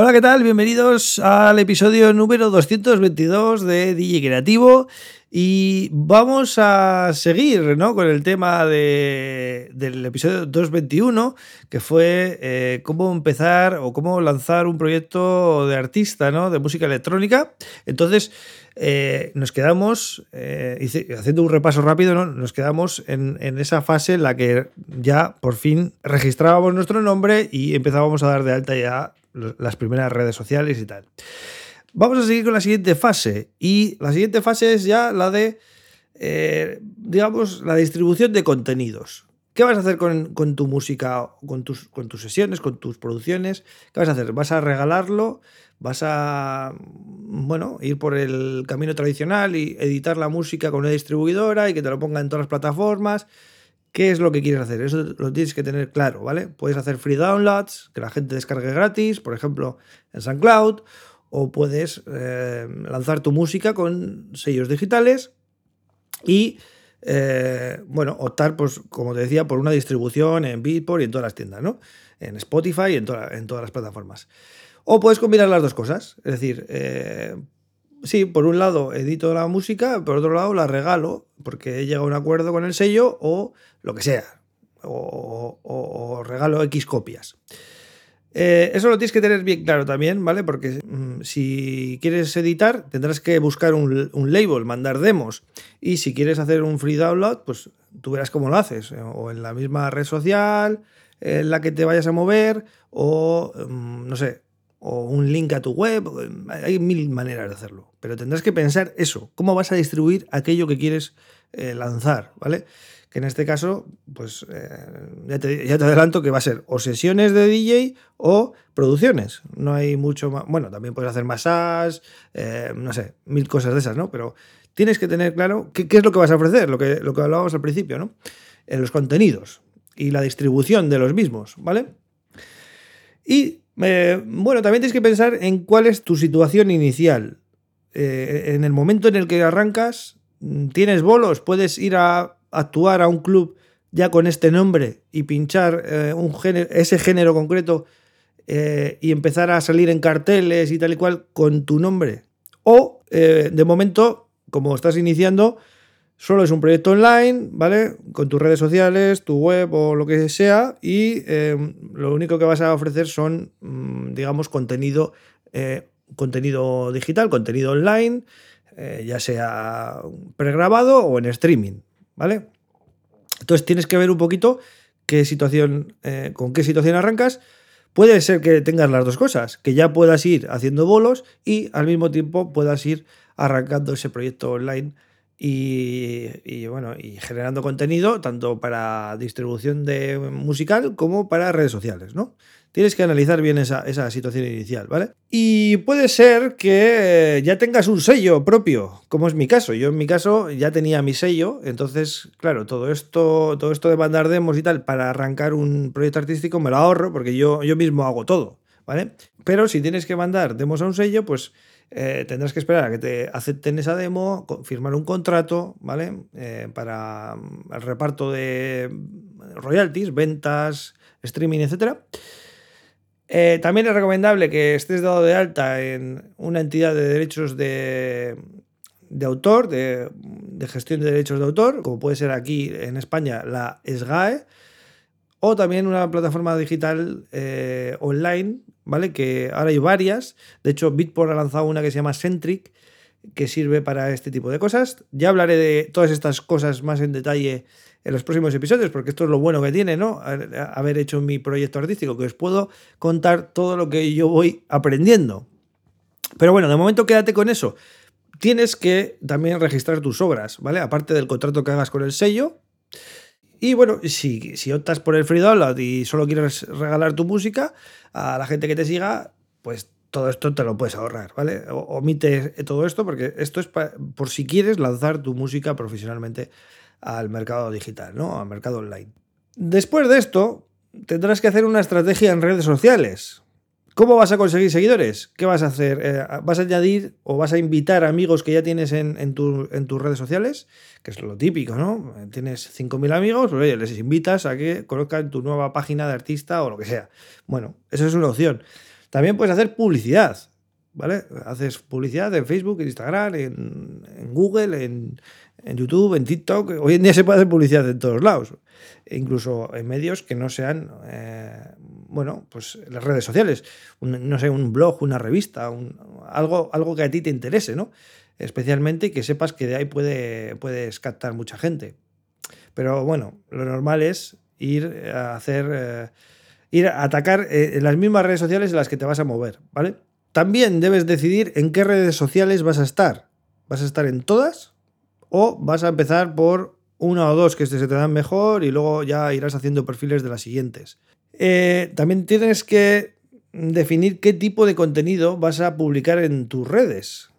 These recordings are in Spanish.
Hola, ¿qué tal? Bienvenidos al episodio número 222 de DJ Creativo. Y vamos a seguir ¿no? con el tema de, del episodio 221, que fue eh, cómo empezar o cómo lanzar un proyecto de artista ¿no? de música electrónica. Entonces, eh, nos quedamos, eh, haciendo un repaso rápido, ¿no? nos quedamos en, en, esa fase en la que ya por fin registrábamos nuestro nombre y empezábamos a dar de alta ya las primeras redes sociales y tal. Vamos a seguir con la siguiente fase. Y la siguiente fase es ya la de, eh, digamos, la distribución de contenidos. ¿Qué vas a hacer con, tu música, con tus, con tus sesiones, con tus producciones? ¿Qué vas a hacer? ¿Vas a regalarlo? ¿Vas a, bueno, ir por el camino tradicional y editar la música con una distribuidora y que te lo ponga en todas las plataformas? ¿Qué es lo que quieres hacer? Eso lo tienes que tener claro, ¿vale? Puedes hacer free downloads, que la gente descargue gratis, por ejemplo, en SoundCloud, o puedes eh, lanzar tu música con sellos digitales y, eh, bueno, optar, pues, como te decía, por una distribución en Beatport y en todas las tiendas, ¿no? En Spotify y en, en todas las plataformas. O puedes combinar las dos cosas, es decir, eh, sí, por un lado edito la música, por otro lado la regalo, porque he llegado a un acuerdo con el sello o lo que sea, o regalo X copias. Eh, eso lo tienes que tener bien claro también, ¿vale? Porque mm, si quieres editar, tendrás que buscar un, label, mandar demos. Y si quieres hacer un free download, pues tú verás cómo lo haces. Eh, o en la misma red social en la que te vayas a mover, o mm, no sé, o un link a tu web. Hay mil maneras de hacerlo. Pero tendrás que pensar eso, cómo vas a distribuir aquello que quieres eh, lanzar, ¿vale? que en este caso, pues eh, ya, te, adelanto que va a ser o sesiones de DJ o producciones. No hay mucho más. Bueno, también puedes hacer masajes, eh, no sé, mil cosas de esas, ¿no? Pero tienes que tener claro qué, es lo que vas a ofrecer, lo que, lo que hablábamos al principio, ¿no? En los contenidos y la distribución de los mismos, ¿vale? Y eh, bueno, también tienes que pensar en cuál es tu situación inicial. en el momento en el que arrancas, tienes bolos, puedes ir a actuar a un club ya con este nombre y pinchar eh, un ese género concreto eh, y empezar a salir en carteles y tal y cual con tu nombre. O, eh, de momento, como estás iniciando, solo es un proyecto online, ¿vale? Con tus redes sociales, tu web o lo que sea, y lo único que vas a ofrecer son, mm, digamos, contenido, contenido digital, contenido online, ya sea pregrabado o en streaming. ¿vale? Entonces tienes que ver un poquito qué situación, eh, con qué situación arrancas. Puede ser que tengas las dos cosas, que ya puedas ir haciendo bolos y al mismo tiempo puedas ir arrancando ese proyecto online y, bueno, y generando contenido tanto para distribución de musical como para redes sociales, ¿no? Tienes que analizar bien esa, esa situación inicial, ¿vale? Y puede ser que ya tengas un sello propio, como es mi caso. Yo en mi caso ya tenía mi sello, entonces, claro, todo esto, todo esto de mandar demos y tal para arrancar un proyecto artístico me lo ahorro porque yo, yo mismo hago todo, Pero si tienes que mandar demos a un sello, pues eh, tendrás que esperar a que te acepten esa demo, firmar un contrato, ¿vale? Eh, para mm, el reparto de royalties, ventas, streaming, etc. Eh, también es recomendable que estés dado de alta en una entidad de derechos de, autor, de, gestión de derechos de autor, como puede ser aquí en España la SGAE, o también una plataforma digital online ¿vale? Que ahora hay varias. De hecho, Bitport ha lanzado una que se llama Centric, que sirve para este tipo de cosas. Ya hablaré de todas estas cosas más en detalle en los próximos episodios, porque esto es lo bueno que tiene, ¿no? Haber hecho mi proyecto artístico, que os puedo contar todo lo que yo voy aprendiendo. Pero bueno, de momento quédate con eso. Tienes que también registrar tus obras, ¿vale? Aparte del contrato que hagas con el sello, y bueno, si, si optas por el free download y solo quieres regalar tu música a la gente que te siga, pues todo esto te lo puedes ahorrar, ¿vale? Omite todo esto porque esto es por si quieres lanzar tu música profesionalmente al mercado digital, ¿no? Al mercado online. Después de esto, tendrás que hacer una estrategia en redes sociales. ¿Cómo vas a conseguir seguidores? ¿Qué vas a hacer? Eh, ¿Vas a añadir o vas a invitar amigos que ya tienes en, tus redes sociales? Que es lo típico, ¿no? Tienes 5.000 amigos, pues oye, les invitas a que conozcan tu nueva página de artista o lo que sea. Bueno, eso es una opción. También puedes hacer publicidad, ¿vale? Haces publicidad en Facebook, en Instagram, en, Google, en, YouTube, en TikTok. Hoy en día se puede hacer publicidad en todos lados, incluso en medios que no sean, eh, bueno, pues las redes sociales. no sé, un blog, una revista, algo, algo que a ti te interese, ¿no? Especialmente que sepas que de ahí puede, puedes captar mucha gente. Pero bueno, lo normal es ir a hacer. Eh, ir a atacar eh, las mismas redes sociales en las que te vas a mover, ¿vale? También debes decidir en qué redes sociales vas a estar. ¿Vas a estar en todas? ¿O vas a empezar por una o dos que se te dan mejor y luego ya irás haciendo perfiles de las siguientes? Eh, también tienes que definir qué tipo de contenido vas a publicar en tus redes.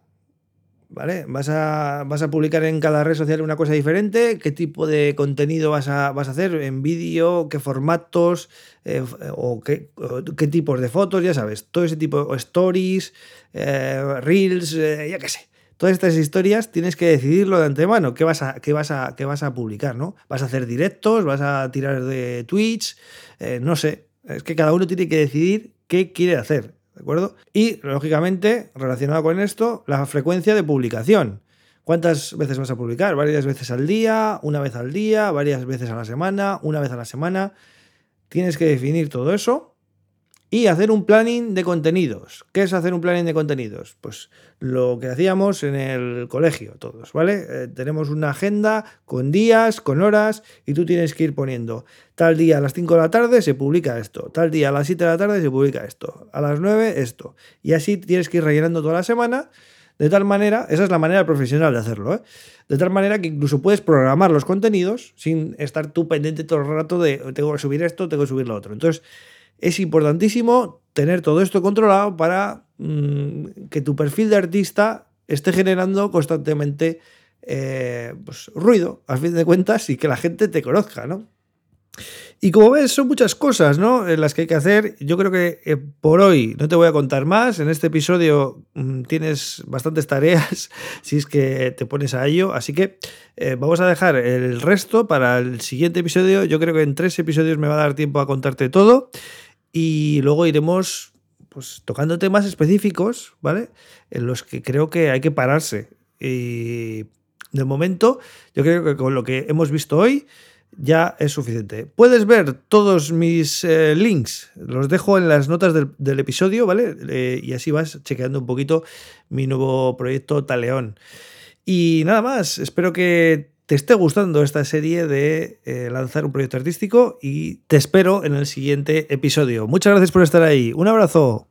¿Vale? Vas a, vas a publicar en cada red social una cosa diferente, qué tipo de contenido vas a, vas a hacer en vídeo, qué formatos eh, o, qué, qué, tipos de fotos, ya sabes, todo ese tipo, stories, eh, reels, ya qué sé. Todas estas historias tienes que decidirlo de antemano, qué vas a, qué vas a, qué vas a publicar, ¿no? ¿Vas a hacer directos? ¿Vas a tirar de Twitch? no sé, es que cada uno tiene que decidir qué quiere hacer. ¿De acuerdo? Y, lógicamente, relacionado con esto, la frecuencia de publicación. ¿Cuántas veces vas a publicar? ¿Varias veces al día? ¿Una vez al día? ¿Varias veces a la semana? ¿Una vez a la semana? Tienes que definir todo eso y hacer un planning de contenidos. ¿Qué es hacer un planning de contenidos? Pues lo que hacíamos en el colegio todos, ¿vale? Eh, tenemos una agenda con días, con horas, y tú tienes que ir poniendo tal día a las 5 de la tarde se publica esto, tal día a las 7 de la tarde se publica esto, a las 9 esto. Y así tienes que ir rellenando toda la semana. De tal manera, esa es la manera profesional de hacerlo, ¿eh? De tal manera que incluso puedes programar los contenidos sin estar tú pendiente todo el rato de tengo que subir esto, tengo que subir lo otro. Entonces, es importantísimo tener todo esto controlado para mm, que tu perfil de artista esté generando constantemente eh, pues, ruido, a fin de cuentas, y que la gente te conozca, ¿no? Y como ves, son muchas cosas, ¿no? En las que hay que hacer. Yo creo que eh, por hoy no te voy a contar más. En este episodio mm, tienes bastantes tareas si es que te pones a ello. Así que eh, vamos a dejar el resto para el siguiente episodio. Yo creo que en tres episodios me va a dar tiempo a contarte todo y luego iremos pues, tocando temas específicos, ¿vale? En los que creo que hay que pararse. Y de momento, yo creo que con lo que hemos visto hoy ya es suficiente. Puedes ver todos mis eh, links, los dejo en las notas del, episodio, ¿vale? Eh, y así vas chequeando un poquito mi nuevo proyecto Taleón. Y nada más, espero que te esté gustando esta serie de eh, lanzar un proyecto artístico y te espero en el siguiente episodio. Muchas gracias por estar ahí. Un abrazo.